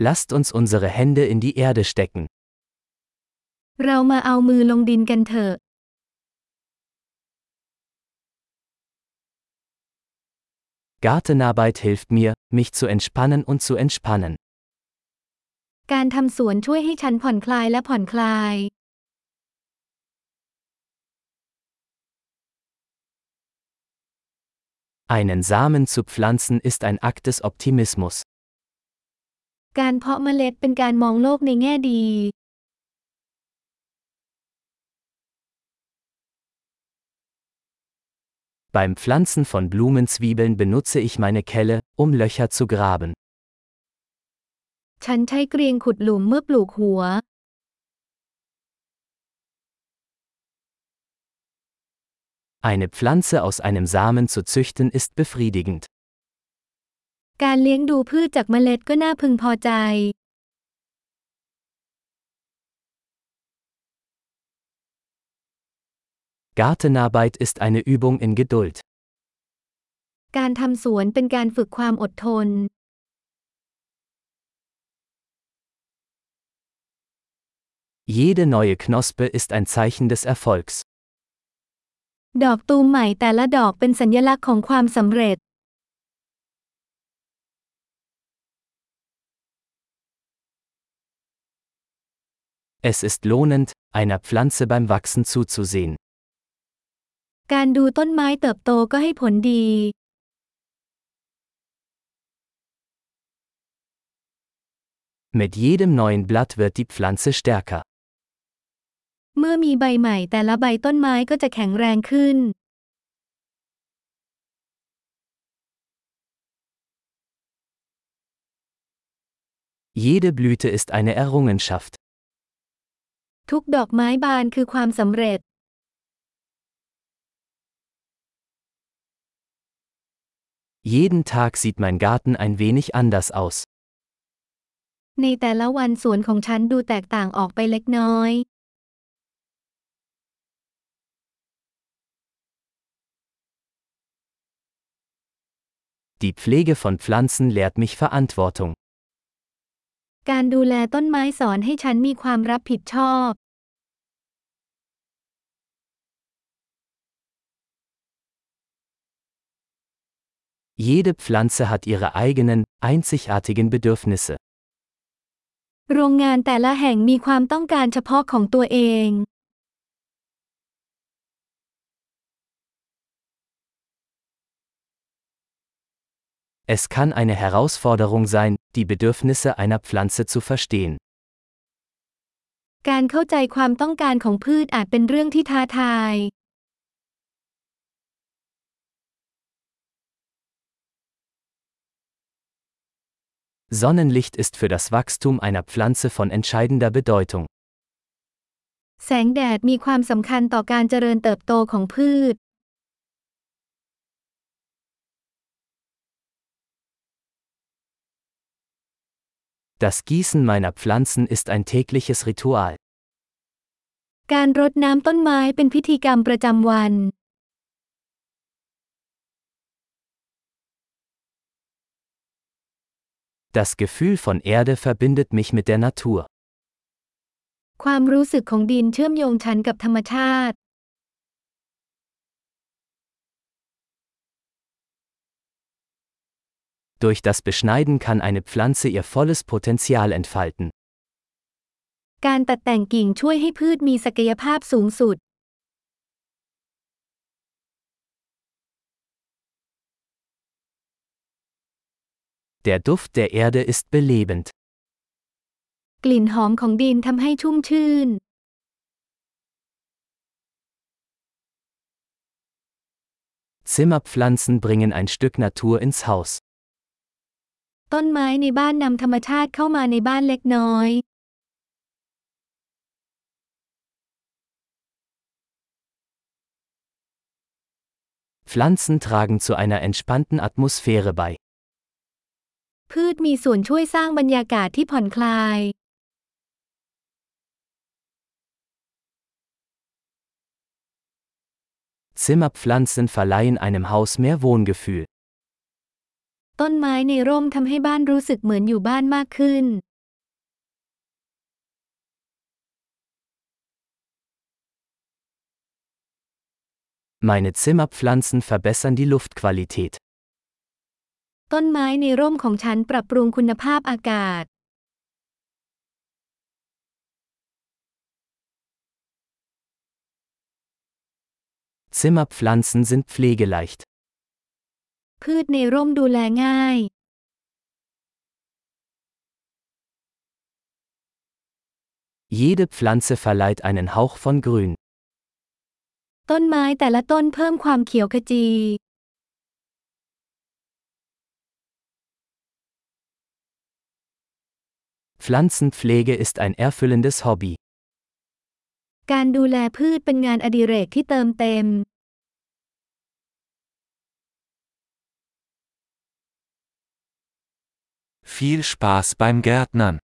Lasst uns unsere Hände in die Erde stecken. เรามาเอามือลงดินกันเถอะ Gartenarbeit hilft mir, mich zu entspannen und zu entspannen. การทำสวนช่วยให้ฉันผ่อนคลายและผ่อนคลาย Einen Samen zu pflanzen ist ein Akt des Optimismus. การเพาะเมล็ดเป็นการมองโลกในแง่ดี Beim Pflanzen von Blumenzwiebeln benutze ich meine Kelle, um Löcher zu graben. ฉันใช้เกรียงขุดหลุมเมื่อปลูกหัว Eine Pflanze aus einem Samen zu züchten ist befriedigend. การเลี้ยงดูพืชจากเมล็ดก็น่าพึงพอใจ Gartenarbeit ist eine Übung in Geduld. การทำสวนเป็นการฝึกความอดทน Jede neue Knospe ist ein Zeichen des Erfolgs. ดอกตูมใหม่แต่ละดอกเป็นสัญลักษณ์ของความสำเร็จ Es ist lohnend, einer Pflanze beim Wachsen zuzusehen. การดูต้นไม้เติบโตก็ให้ผลดี Mit jedem neuen Blatt wird die Pflanze stärker. เมื่อมีใบใหม่แต่ละใบต้นไม้ก็จะแข็งแรงขึ้น Jede Blüte ist eine Errungenschaft. ทุกดอกไม้บานคือความสำเร็จ Jeden Tag sieht mein Garten ein wenig anders aus. ในแต่ละวันสวนของฉันดูแตกต่างออกไปเล็กน้อย Die Pflege von Pflanzen lehrt mich Verantwortung. การดูแลต้นไม้สอนให้ฉันมีความรับผิดชอบ Jede Pflanze hat ihre eigenen, einzigartigen Bedürfnisse. โรงงานแต่ละแห่งมีความต้องการเฉพาะของตัวเอง Es kann eine Herausforderung sein, die Bedürfnisse einer Pflanze zu verstehen. การเข้าใจความต้องการของพืชอาจเป็นเรื่องที่ท้าทาย Sonnenlicht ist für das Wachstum einer Pflanze von entscheidender Bedeutung. แสงแดดมีความสำคัญต่อการเจริญเติบโตของพืช Das Gießen meiner Pflanzen ist ein tägliches Ritual. การรดน้ำต้นไม้เป็นพิธีกรรมประจำวัน Das Gefühl von Erde verbindet mich mit der Natur. ความรู้สึกของดินเชื่อมโยงฉันกับธรรมชาติ Durch das Beschneiden kann eine Pflanze ihr volles Potenzial entfalten. การตัดแต่งกิ่งช่วยให้พืชมีศักยภาพสูงสุด Der Duft der Erde ist belebend. กลิ่นหอมของดินทำให้ชุ่มชื่น Zimmerpflanzen bringen ein Stück Natur ins Haus. ต้นไม้ในบ้านนำธรรมชาติเข้ามาในบ้านเล็กน้อย Pflanzen tragen zu einer entspannten Atmosphäre bei. พืชมีส่วนช่วยสร้างบรรยากาศที่ผ่อนคลาย Zimmerpflanzen verleihen einem Haus mehr Wohngefühl. ต้นไม้ในร่มทำให้บ้านรู้สึกเหมือนอยู่บ้านมากขึ้น Meine Zimmerpflanzen verbessern die Luftqualität. ต้นไม้ในร่มของฉันปรับปรุงคุณภาพอากาศ Zimmerpflanzen sind pflegeleicht. พืชในร่มดูแลง่าย Jede Pflanze verleiht einen Hauch von Grün. ต้นไม้แต่ละต้นเพิ่มความเขียวขจี Pflanzenpflege ist ein erfüllendes Hobby. การดูแลพืชเป็นงานอดิเรกที่เติมเต็ม Viel Spaß beim Gärtnern.